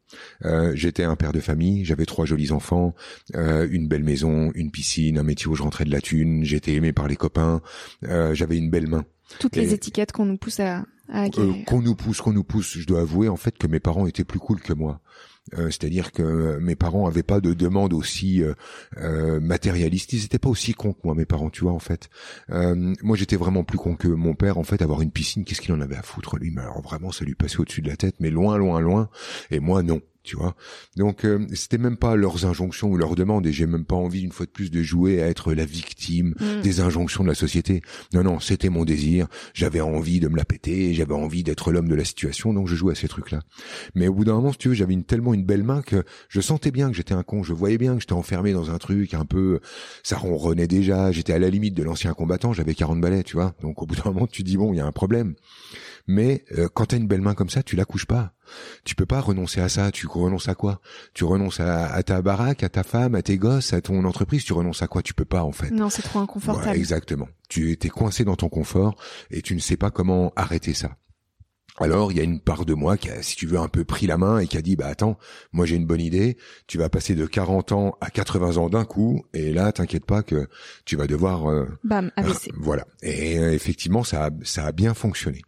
J'étais un père de famille, j'avais trois jolis enfants, une belle maison, une piscine, un métier où je rentrais de la thune, j'étais aimé par les copains, j'avais une belle main. Toutes les étiquettes qu'on nous pousse à, à qu'on nous pousse, qu'on nous pousse. Je dois avouer en fait que mes parents étaient plus cool que moi. Euh, c'est-à-dire que mes parents avaient pas de demande aussi euh, euh, matérialiste. Ils étaient pas aussi cons que moi, mes parents, tu vois, en fait. moi, j'étais vraiment plus con que mon père. En fait, avoir une piscine, qu'est-ce qu'il en avait à foutre, lui? Mais alors, vraiment, ça lui passait au-dessus de la tête, mais loin, loin, loin. Et moi, non tu vois. Donc euh, c'était même pas leurs injonctions ou leurs demandes et j'ai même pas envie une fois de plus de jouer à être la victime mm. des injonctions de la société. Non non, c'était mon désir, j'avais envie de me la péter, j'avais envie d'être l'homme de la situation donc je jouais à ces trucs-là. Mais au bout d'un moment, si tu veux, j'avais une, tellement une belle main que je sentais bien que j'étais un con, je voyais bien que j'étais enfermé dans un truc un peu ça ronronnait déjà, j'étais à la limite de l'ancien combattant, j'avais 40 balais, tu vois. Donc au bout d'un moment, tu dis bon, il y a un problème. Mais euh, quand t'as une belle main comme ça, tu la couches pas. Tu peux pas renoncer à ça. Tu renonces à quoi? Tu renonces à, ta baraque, à ta femme, à tes gosses, à ton entreprise. Tu renonces à quoi? Tu peux pas en fait. Non, c'est trop inconfortable. exactement. Tu étais coincé dans ton confort et tu ne sais pas comment arrêter ça. Alors, il y a une part de moi qui a, si tu veux, un peu pris la main et qui a dit, bah attends, moi j'ai une bonne idée, tu vas passer de 40 ans à 80 ans d'un coup, et là, t'inquiète pas que tu vas devoir... Euh, Bam, AVC. voilà. Et euh, effectivement, ça a, ça a bien fonctionné.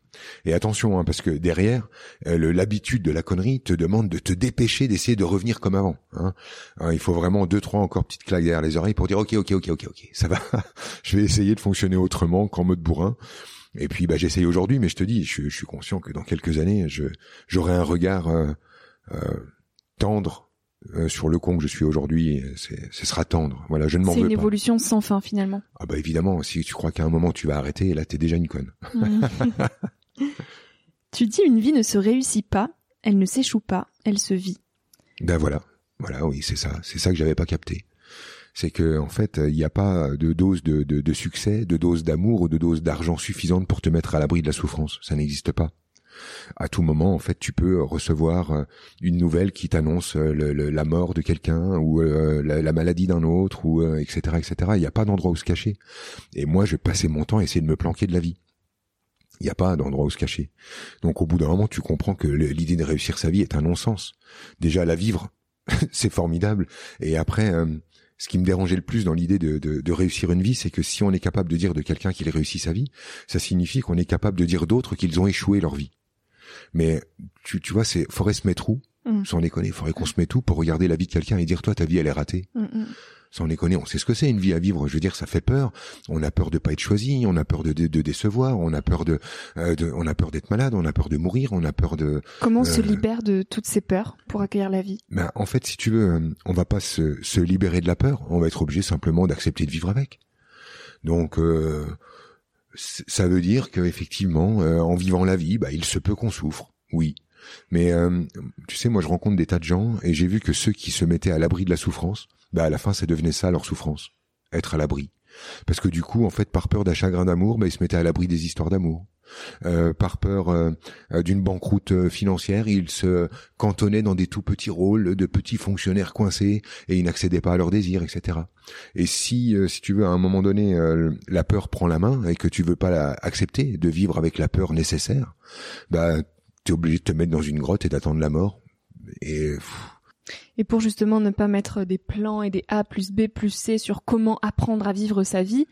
Et attention, hein, parce que derrière, euh, l'habitude de la connerie te demande de te dépêcher d'essayer de revenir comme avant. Hein. hein il faut vraiment deux, trois encore petites claques derrière les oreilles pour dire ok, ok, ok, ok, ok, ça va. je vais essayer de fonctionner autrement qu'en mode bourrin. Et puis bah j'essaye aujourd'hui, mais je te dis, je, suis conscient que dans quelques années, je j'aurai un regard euh, euh, tendre euh, sur le con que je suis aujourd'hui. Ce sera tendre. Voilà, je ne m'en veux pas. C'est une évolution sans fin finalement. Ah bah évidemment, si tu crois qu'à un moment tu vas arrêter, là t'es déjà une conne. tu dis une vie ne se réussit pas, elle ne s'échoue pas, elle se vit. Ben voilà, voilà, oui, c'est ça, c'est ça que j'avais pas capté. C'est que en fait, il n'y a pas de dose de, de, de succès, de dose d'amour ou de dose d'argent suffisante pour te mettre à l'abri de la souffrance. Ça n'existe pas à tout moment, en fait, tu peux recevoir euh, une nouvelle qui t'annonce euh, la mort de quelqu'un ou euh, la, maladie d'un autre ou etc. etc. Il n'y a pas d'endroit où se cacher. Et moi, je passer mon temps à essayer de me planquer de la vie. Il n'y a pas d'endroit où se cacher. Donc au bout d'un moment, tu comprends que l'idée de réussir sa vie est un non-sens. Déjà, la vivre, c'est formidable. Et après, euh, ce qui me dérangeait le plus dans l'idée de, de, réussir une vie, c'est que si on est capable de dire de quelqu'un qu'il réussit sa vie, ça signifie qu'on est capable de dire d'autres qu'ils ont échoué leur vie. Mais tu, tu vois, c'est faudrait se mettre où mmh. Sans déconner, faudrait qu'on se mette où pour regarder la vie de quelqu'un et dire toi ta vie elle est ratée. Mmh, mmh sans déconner, on sait ce que c'est une vie à vivre. Je veux dire, ça fait peur. On a peur de pas être choisi, on a peur de, de, décevoir, on a peur de, euh, de on a peur d'être malade, on a peur de mourir, on a peur de. Comment on se euh, libère de toutes ces peurs pour accueillir la vie? Ben en fait, si tu veux, euh, on va pas se, se libérer de la peur. On va être obligé simplement d'accepter de vivre avec. Donc ça veut dire qu'effectivement, en vivant la vie, bah, il se peut qu'on souffre. Oui, mais tu sais, moi je rencontre des tas de gens et j'ai vu que ceux qui se mettaient à l'abri de la souffrance, bah à la fin ça devenait ça leur souffrance, être à l'abri. Parce que du coup, en fait, par peur d'un chagrin d'amour, bah, ils se mettaient à l'abri des histoires d'amour. Euh, par peur euh, euh, d'une banqueroute financière, ils se cantonnaient dans des tout petits rôles de petits fonctionnaires coincés et ils n'accédaient pas à leurs désirs, etc. Et si, si tu veux, à un moment donné, la peur prend la main et que tu veux pas la accepter de vivre avec la peur nécessaire, bah t'es obligé de te mettre dans une grotte et d'attendre la mort. Et et pour justement ne pas mettre des plans et des A plus B plus C sur comment apprendre à vivre sa vie,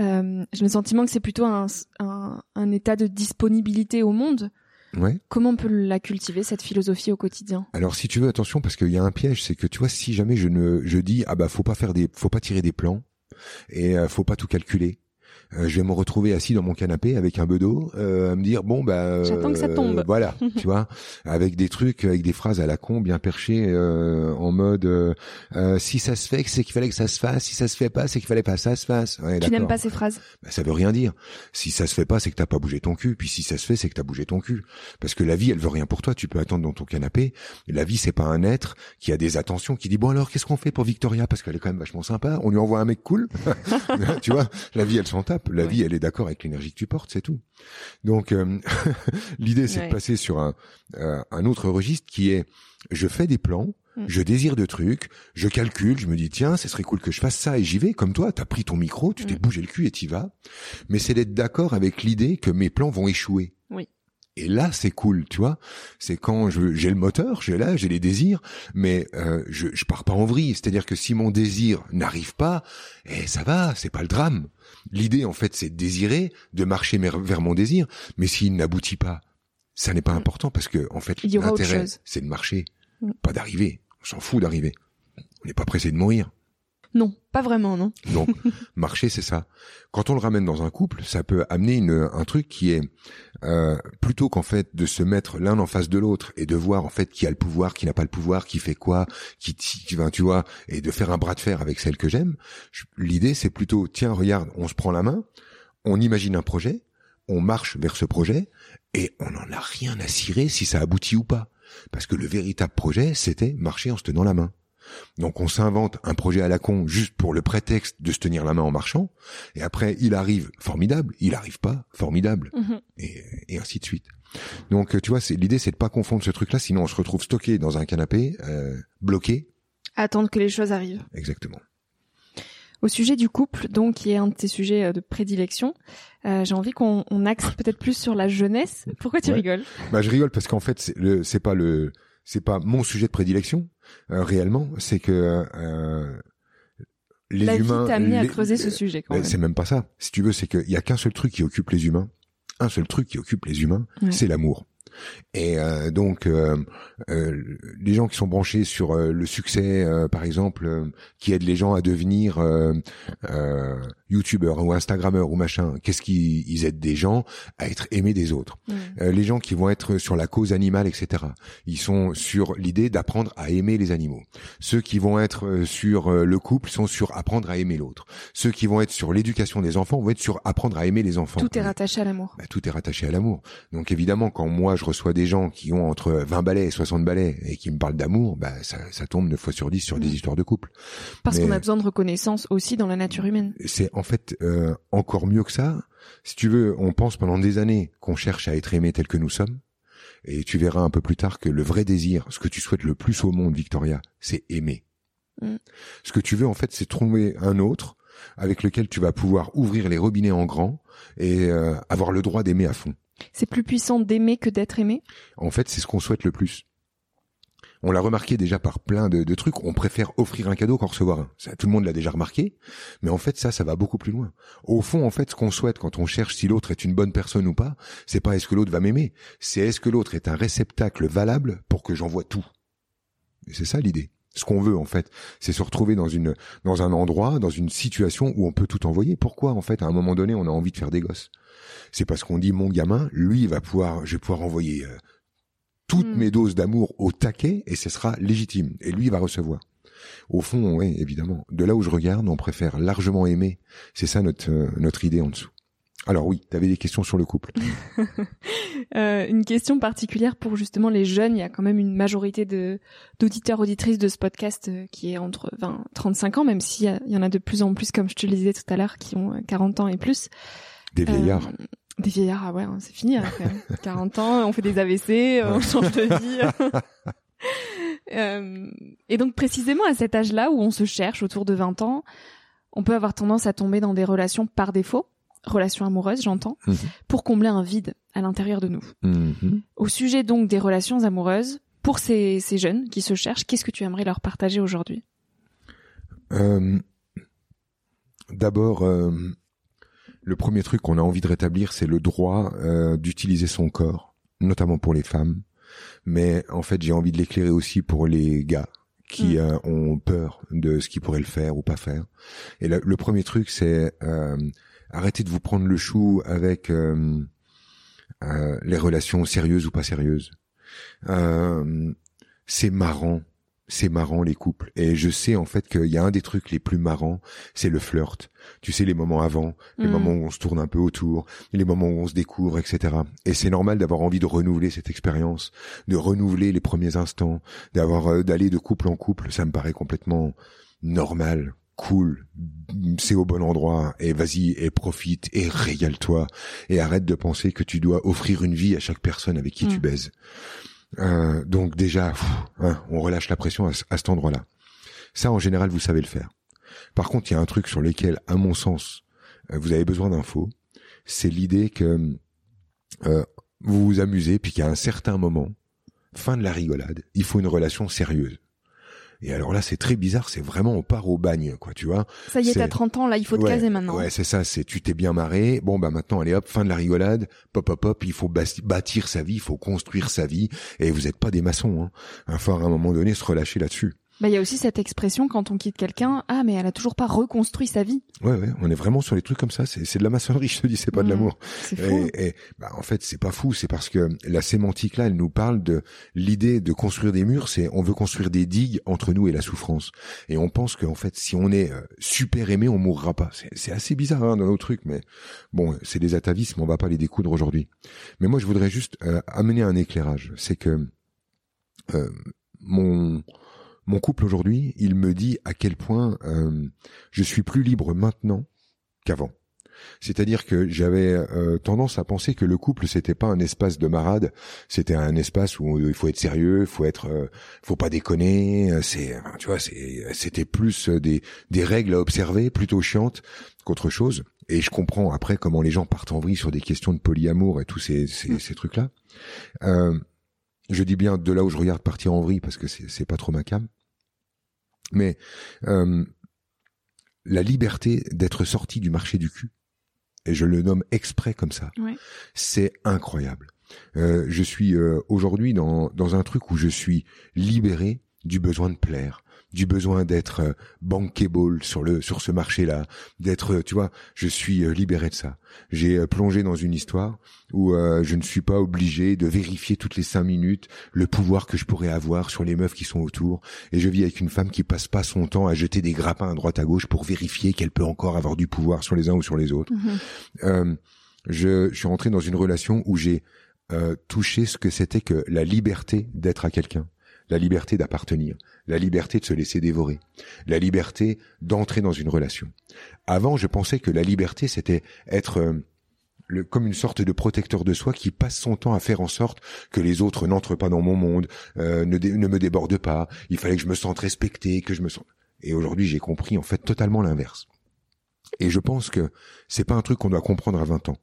euh, j'ai le sentiment que c'est plutôt un, un, état de disponibilité au monde. Ouais. Comment on peut la cultiver cette philosophie au quotidien? Alors si tu veux attention parce qu'il y a un piège, c'est que tu vois si jamais je ne je dis ah bah faut pas faire des faut pas tirer des plans et euh, faut pas tout calculer. Euh, je vais me retrouver assis dans mon canapé avec un bedeau, euh, à me dire bon bah j'attends que ça tombe. voilà, tu vois, avec des trucs, avec des phrases à la con, bien perchées, en mode si ça se fait, c'est qu'il fallait que ça se fasse. Si ça se fait pas, c'est qu'il fallait pas que ça se fasse. Ouais, tu n'aimes pas ces phrases bah, Ça veut rien dire. Si ça se fait pas, c'est que t'as pas bougé ton cul. Puis si ça se fait, c'est que t'as bougé ton cul. Parce que la vie, elle veut rien pour toi. Tu peux attendre dans ton canapé. La vie, c'est pas un être qui a des attentions, qui dit bon alors qu'est-ce qu'on fait pour Victoria? Parce qu'elle est quand même vachement sympa. On lui envoie un mec cool. tu vois, la vie, elle s'en tape. La vie, elle est d'accord avec l'énergie que tu portes, c'est tout. Donc, euh, l'idée, c'est de passer sur un, euh, un autre registre qui est, je fais des plans, mm. je désire de trucs, je calcule, je me dis tiens, ce serait cool que je fasse ça et j'y vais. Comme toi, t'as pris ton micro, tu t'es mm. bougé le cul et t'y vas. Mais c'est d'être d'accord avec l'idée que mes plans vont échouer. Et là, c'est cool, tu vois. C'est quand je j'ai le moteur, j'ai là, j'ai les désirs, mais euh, je je pars pas en vrille. C'est-à-dire que si mon désir n'arrive pas, eh ça va, c'est pas le drame. L'idée, en fait, c'est de désirer, de marcher vers mon désir. Mais s'il n'aboutit pas, ça n'est pas mm. important parce que en fait, l'intérêt, c'est de marcher, mm. pas d'arriver. On s'en fout d'arriver. On n'est pas pressé de mourir. Non, pas vraiment, non. Donc, marcher, c'est ça. Quand on le ramène dans un couple, ça peut amener une, un truc qui est euh, plutôt qu'en fait de se mettre l'un en face de l'autre et de voir en fait qui a le pouvoir, qui n'a pas le pouvoir, qui fait quoi, qui, qui tu vois, et de faire un bras de fer avec celle que j'aime. L'idée, c'est plutôt, tiens, regarde, on se prend la main, on imagine un projet, on marche vers ce projet et on n'en a rien à cirer si ça aboutit ou pas. Parce que le véritable projet, c'était marcher en se tenant la main. Donc on s'invente un projet à la con juste pour le prétexte de se tenir la main en marchant, et après il arrive, formidable, il arrive pas, formidable, mhm. et, ainsi de suite. Donc tu vois, c'est l'idée, c'est de pas confondre ce truc-là, sinon on se retrouve stocké dans un canapé, euh, bloqué. Attendre que les choses arrivent. Exactement. Au sujet du couple, donc qui est un de tes sujets euh, de prédilection, euh, j'ai envie qu'on axe peut-être plus sur la jeunesse. Pourquoi tu rigoles? Bah je rigole parce qu'en fait c'est pas le c'est pas mon sujet de prédilection réellement, c'est que euh, les La humains. Vie t'a amené à creuser ce sujet. Quand même. C'est même pas ça. Si tu veux, c'est qu'il y a qu'un seul truc qui occupe les humains. Un seul truc qui occupe les humains, c'est l'amour. Et euh, donc, euh, euh, les gens qui sont branchés sur le succès, par exemple, qui aident les gens à devenir youtubeurs ou instagrammeurs ou machin, qu'est-ce qu'ils aident des gens à être aimés des autres? les gens qui vont être sur la cause animale, etc. Ils sont sur l'idée d'apprendre à aimer les animaux. Ceux qui vont être sur le couple sont sur apprendre à aimer l'autre. Ceux qui vont être sur l'éducation des enfants vont être sur apprendre à aimer les enfants. Tout est rattaché à l'amour. Bah, tout est rattaché à l'amour. Donc évidemment, quand moi je reçois des gens qui ont entre 20 balais et 60 balais et qui me parlent d'amour, bah ça, ça tombe 9 fois sur 10 sur des mm. histoires de couple. Parce qu'on a besoin de reconnaissance aussi dans la nature humaine. C'est en fait euh, encore mieux que ça. Si tu veux, on pense pendant des années qu'on cherche à être aimé tel que nous sommes. Et tu verras un peu plus tard que le vrai désir, ce que tu souhaites le plus au monde, Victoria, c'est aimer. Mm. Ce que tu veux, en fait, c'est trouver un autre avec lequel tu vas pouvoir ouvrir les robinets en grand et euh, avoir le droit d'aimer à fond. C'est plus puissant d'aimer que d'être aimé? En fait, c'est ce qu'on souhaite le plus. On l'a remarqué déjà par plein de, trucs. On préfère offrir un cadeau qu'en recevoir un. Tout le monde l'a déjà remarqué. Mais en fait, ça, ça va beaucoup plus loin. Au fond, en fait, ce qu'on souhaite quand on cherche si l'autre est une bonne personne ou pas, c'est pas est-ce que l'autre va m'aimer. C'est est-ce que l'autre est un réceptacle valable pour que j'envoie tout. Et c'est ça l'idée. Ce qu'on veut en fait, c'est se retrouver dans une dans un endroit, dans une situation où on peut tout envoyer. Pourquoi en fait à un moment donné on a envie de faire des gosses? C'est parce qu'on dit mon gamin, lui va pouvoir, je vais pouvoir envoyer euh, toutes hmm. mes doses d'amour au taquet et ce sera légitime et lui va recevoir. Au fond, oui, évidemment. De là où je regarde, on préfère largement aimer. C'est ça notre euh, notre idée en dessous. Alors oui, tu avais des questions sur le couple. euh, une question particulière pour justement les jeunes. Il y a quand même une majorité de d'auditeurs auditrices de ce podcast euh, qui est entre 20 35 ans, même s'il y, y, en a de plus en plus, comme je te le disais tout à l'heure, qui ont 40 ans et plus. Des vieillards. Euh, des vieillards, ah ouais, hein, c'est fini. Hein, 40 ans, on fait des AVC, euh, on change de vie. et donc précisément à cet âge-là où on se cherche autour de 20 ans, on peut avoir tendance à tomber dans des relations par défaut relations amoureuses, j'entends, mhm. pour combler un vide à l'intérieur de nous. Mhm. Au sujet donc des relations amoureuses, pour ces, ces jeunes qui se cherchent, qu'est-ce que tu aimerais leur partager aujourd'hui? Euh, D'abord, euh, le premier truc qu'on a envie de rétablir, c'est le droit euh, d'utiliser son corps, notamment pour les femmes. Mais en fait, j'ai envie de l'éclairer aussi pour les gars qui mm. ont peur de ce qu'ils pourraient le faire ou pas faire. Et le premier truc, c'est arrêtez de vous prendre le chou avec euh, euh, les relations sérieuses ou pas sérieuses. Euh, c'est marrant. C'est marrant les couples. Et je sais en fait qu'il y a un des trucs les plus marrants c'est le flirt. Tu sais les moments avant les mm. moments où on se tourne un peu autour les moments où on se découvre etc et c'est normal d'avoir envie de renouveler cette expérience de renouveler les premiers instants d'avoir euh, d'aller de couple en couple. Ça me paraît complètement normal cool, c'est au bon endroit, et vas-y, et profite, et régale-toi, et arrête de penser que tu dois offrir une vie à chaque personne avec qui tu mm. baises. Euh, donc déjà, hein, on relâche la pression à, cet endroit-là. Ça, en général, vous savez le faire. Par contre, il y a un truc sur lequel, à mon sens, euh, vous avez besoin d'infos. C'est l'idée que euh, vous vous amusez, puis qu'à un certain moment, fin de la rigolade, il faut une relation sérieuse. Et alors là, c'est très bizarre, c'est vraiment on part au bagne, quoi, tu vois. Ça y est, t'as 30 ans, là, il faut te caser maintenant. Ouais, c'est ça, c'est tu t'es bien marré, bon bah maintenant, allez hop, fin de la rigolade, pop pop pop, il faut bâtir sa vie, il faut construire sa vie, et vous êtes pas des maçons, hein. Il faut à un moment donné se relâcher là-dessus. Bah, il y a aussi cette expression quand on quitte quelqu'un, ah mais elle a toujours pas reconstruit sa vie. Ouais ouais, on est vraiment sur les trucs comme ça, c'est c'est de la maçonnerie, je te dis, c'est pas de mmh, l'amour. C'est fou. Et, bah en fait, c'est pas fou, c'est parce que la sémantique là, elle nous parle de l'idée de construire des murs, c'est on veut construire des digues entre nous et la souffrance. Et on pense qu'en fait, si on est euh, super aimé, on mourra pas. C'est assez bizarre hein, dans nos trucs, mais bon, c'est des atavismes, on va pas les découdre aujourd'hui. Mais moi, je voudrais juste euh, amener un éclairage, c'est que euh, mon mon couple aujourd'hui, il me dit à quel point euh, je suis plus libre maintenant qu'avant. C'est-à-dire que j'avais euh, tendance à penser que le couple c'était pas un espace de marade, c'était un espace où il faut être sérieux, il faut être, euh, faut pas déconner. C'est, tu vois, c'était plus des des règles à observer, plutôt chiantes qu'autre chose. Et je comprends après comment les gens partent en vrille sur des questions de polyamour et tous ces ces, ces trucs là. je dis bien de là où je regarde partir en vrille parce que c'est pas trop ma cam. Mais euh, la liberté d'être sorti du marché du cul, et je le nomme exprès comme ça, c'est incroyable. Euh, je suis euh, aujourd'hui dans, dans un truc où je suis libéré du besoin de plaire, du besoin d'être euh, bankable sur le sur ce marché-là, d'être, euh, tu vois, je suis euh, libéré de ça. J'ai plongé dans une histoire où je ne suis pas obligé de vérifier toutes les cinq minutes le pouvoir que je pourrais avoir sur les meufs qui sont autour. Et je vis avec une femme qui passe pas son temps à jeter des grappins à droite à gauche pour vérifier qu'elle peut encore avoir du pouvoir sur les uns ou sur les autres. Mm-hmm. je, je suis rentré dans une relation où j'ai touché ce que c'était que la liberté d'être à quelqu'un la liberté d'appartenir, la liberté de se laisser dévorer, la liberté d'entrer dans une relation. Avant, je pensais que la liberté, c'était être euh, comme une sorte de protecteur de soi qui passe son temps à faire en sorte que les autres n'entrent pas dans mon monde, euh, ne, ne me débordent pas. Il fallait que je me sente respecté, que je me sente. Et aujourd'hui, j'ai compris en fait totalement l'inverse. Et je pense que c'est pas un truc qu'on doit comprendre à 20 ans.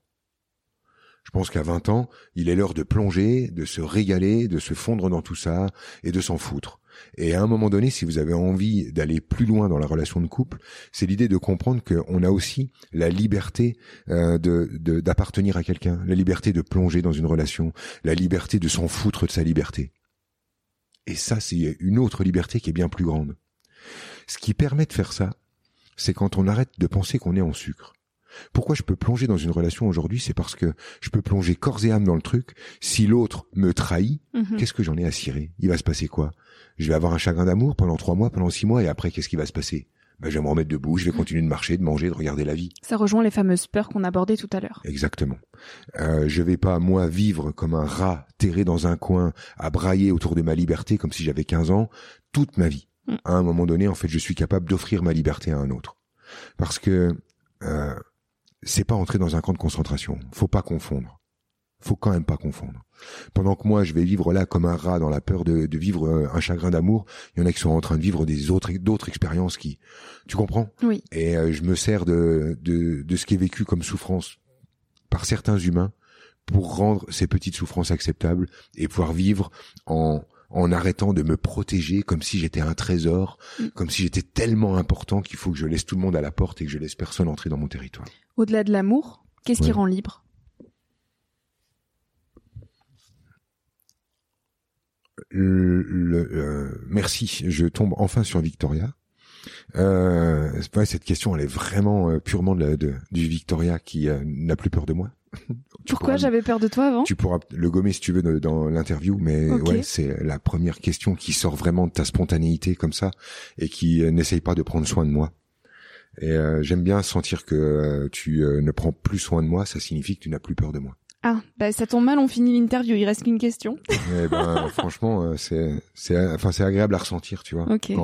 Je pense qu'à 20 ans, il est l'heure de plonger, de se régaler, de se fondre dans tout ça et de s'en foutre. Et à un moment donné, si vous avez envie d'aller plus loin dans la relation de couple, c'est l'idée de comprendre qu'on a aussi la liberté euh, d'appartenir à quelqu'un, la liberté de plonger dans une relation, la liberté de s'en foutre de sa liberté. Et ça, c'est une autre liberté qui est bien plus grande. Ce qui permet de faire ça, c'est quand on arrête de penser qu'on est en sucre. Pourquoi je peux plonger dans une relation aujourd'hui C'est parce que je peux plonger corps et âme dans le truc. Si l'autre me trahit, mhm. qu'est-ce que j'en ai à cirer? Il va se passer quoi? Je vais avoir un chagrin d'amour pendant trois mois, pendant six mois, et après, qu'est-ce qui va se passer? Ben, je vais me remettre debout, je vais continuer de marcher, de manger, de regarder la vie. Ça rejoint les fameuses peurs qu'on abordait tout à l'heure. Exactement. Euh, je vais pas moi vivre comme un rat terré dans un coin, à brailler autour de ma liberté comme si j'avais 15 ans toute ma vie. Mm. À un moment donné, en fait, je suis capable d'offrir ma liberté à un autre, parce que euh, c'est pas entrer dans un camp de concentration. Faut pas confondre. Faut quand même pas confondre. Pendant que moi, je vais vivre là comme un rat dans la peur de, vivre euh, un chagrin d'amour, il y en a qui sont en train de vivre des autres d'autres expériences qui, tu comprends? Oui. Et euh, je me sers de, de de ce qui est vécu comme souffrance par certains humains pour rendre ces petites souffrances acceptables et pouvoir vivre en en arrêtant de me protéger comme si j'étais un trésor, mm. comme si j'étais tellement important qu'il faut que je laisse tout le monde à la porte et que je laisse personne entrer dans mon territoire. Au-delà de l'amour, qu'est-ce qui rend libre? Le, euh, merci, je tombe enfin sur Victoria. euh, ouais, cette question, elle est vraiment euh, purement de, de, du Victoria qui euh, n'a plus peur de moi. Pourquoi j'avais peur de toi avant? Tu pourras le gommer si tu veux dans l'interview, mais ouais, c'est la première question qui sort vraiment de ta spontanéité comme ça et qui n'essaye pas de prendre soin de moi. Et euh, j'aime bien sentir que tu ne prends plus soin de moi, ça signifie que tu n'as plus peur de moi. Ah, bah ça tombe mal, on finit l'interview, il reste qu'une question. Eh ben, franchement, c'est c'est enfin c'est agréable à ressentir, tu vois. Okay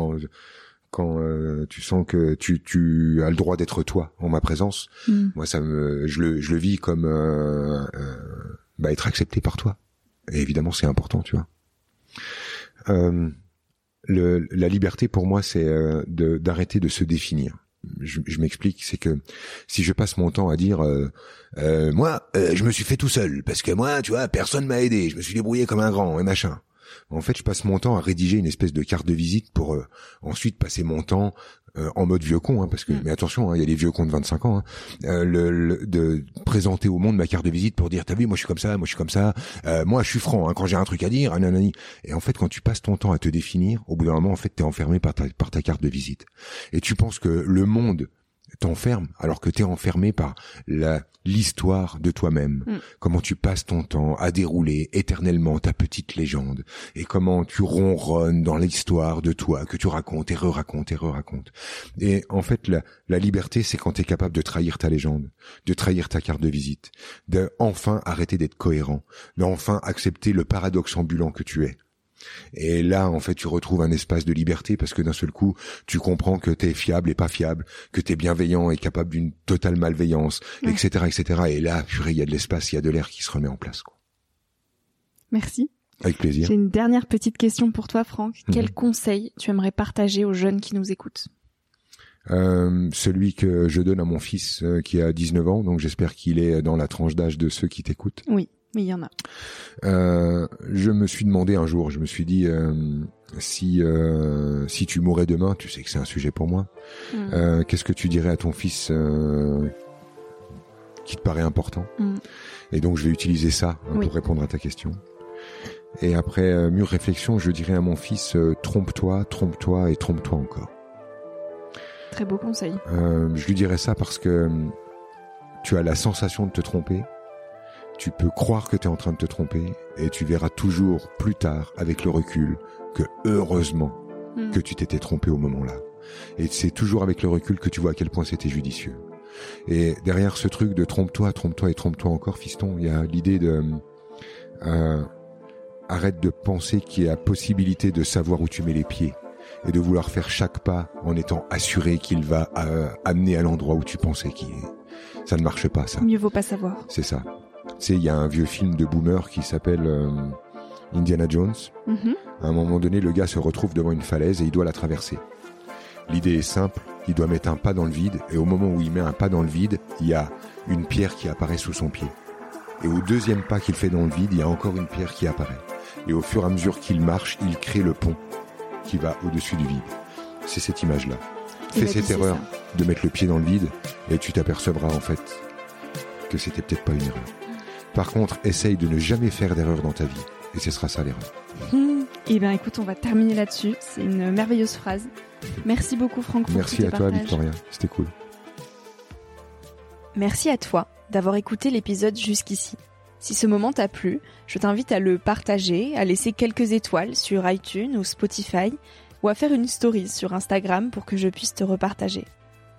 quand euh, tu sens que tu, tu as le droit d'être toi en ma présence. Mm. Moi, ça me, je le, je le vis comme euh, euh, bah, être accepté par toi. Et évidemment, c'est important, tu vois. Le, la liberté pour moi, c'est d'arrêter de, se définir. Je, m'explique, c'est que si je passe mon temps à dire moi, je me suis fait tout seul parce que moi, tu vois, personne m'a aidé, je me suis débrouillé comme un grand et machin. En fait, je passe mon temps à rédiger une espèce de carte de visite pour euh, ensuite passer mon temps euh, en mode vieux con, hein, parce que mm. mais attention, hein, il y a les vieux cons de 25 ans, hein, euh, le, de présenter au monde ma carte de visite pour dire t'as vu, moi je suis comme ça, moi je suis comme ça, moi je suis franc hein, quand j'ai un truc à dire, nanani. Et en fait, quand tu passes ton temps à te définir, au bout d'un moment, en fait, t'es enfermé par ta par ta carte de visite, et tu penses que le monde t'enferme alors que t'es enfermé par la l'histoire de toi-même. Mm. Comment tu passes ton temps à dérouler éternellement ta petite légende et comment tu ronronnes dans l'histoire de toi que tu racontes et re-racontes et re-racontes. Et en fait, la, la liberté, c'est quand t'es capable de trahir ta légende, de trahir ta carte de visite, de enfin arrêter d'être cohérent, d'enfin accepter le paradoxe ambulant que tu es. Et là, en fait, tu retrouves un espace de liberté parce que d'un seul coup, tu comprends que t'es fiable et pas fiable, que t'es bienveillant et capable d'une totale malveillance, etc., etc. Et là, purée, il y a de l'espace, il y a de l'air qui se remet en place. Quoi. Merci. Avec plaisir. J'ai une dernière petite question pour toi, Franck. Mhm. Quel conseil tu aimerais partager aux jeunes qui nous écoutent? Euh, celui que je donne à mon fils euh, qui a 19 ans, donc j'espère qu'il est dans la tranche d'âge de ceux qui t'écoutent. Oui. Oui, il y en a. Euh, je me suis demandé un jour, je me suis dit, euh, si euh, si tu mourais demain, tu sais que c'est un sujet pour moi. Mm. Euh, qu'est-ce que tu dirais à ton fils euh, qui te paraît important? Mm. Et donc je vais utiliser ça hein, pour répondre à ta question. Et après mûre réflexion, je dirais à mon fils trompe-toi, trompe-toi et trompe-toi encore. Très beau conseil. je lui dirais ça parce que tu as la sensation de te tromper tu peux croire que tu es en train de te tromper et tu verras toujours plus tard avec le recul que heureusement hmm. que tu t'étais trompé au moment-là. Et c'est toujours avec le recul que tu vois à quel point c'était judicieux. Et derrière ce truc de trompe-toi, trompe-toi et trompe-toi encore, fiston, il y a l'idée de euh, arrête de penser qu'il y a possibilité de savoir où tu mets les pieds et de vouloir faire chaque pas en étant assuré qu'il va euh, amener à l'endroit où tu pensais qu'il est. Ça ne marche pas, ça. Mieux vaut pas savoir. C'est ça. Sais, il y a un vieux film de boomer qui s'appelle euh, Indiana Jones. Mhm. À un moment donné, le gars se retrouve devant une falaise et il doit la traverser. L'idée est simple, il doit mettre un pas dans le vide et au moment où il met un pas dans le vide, il y a une pierre qui apparaît sous son pied. Et au deuxième pas qu'il fait dans le vide, il y a encore une pierre qui apparaît. Et au fur et à mesure qu'il marche, il crée le pont qui va au-dessus du vide. C'est cette image-là. Fais cette erreur de mettre le pied dans le vide et tu t'apercevras en fait que c'était peut-être pas une erreur. Par contre, essaye de ne jamais faire d'erreur dans ta vie. Et ce sera ça l'erreur. Hmm. Eh bien, écoute, on va terminer là-dessus. C'est une merveilleuse phrase. Merci beaucoup, Franck. Merci à toi, Victoria. C'était cool. Merci à toi d'avoir écouté l'épisode jusqu'ici. Si ce moment t'a plu, je t'invite à le partager, à laisser quelques étoiles sur iTunes ou Spotify, ou à faire une story sur Instagram pour que je puisse te repartager.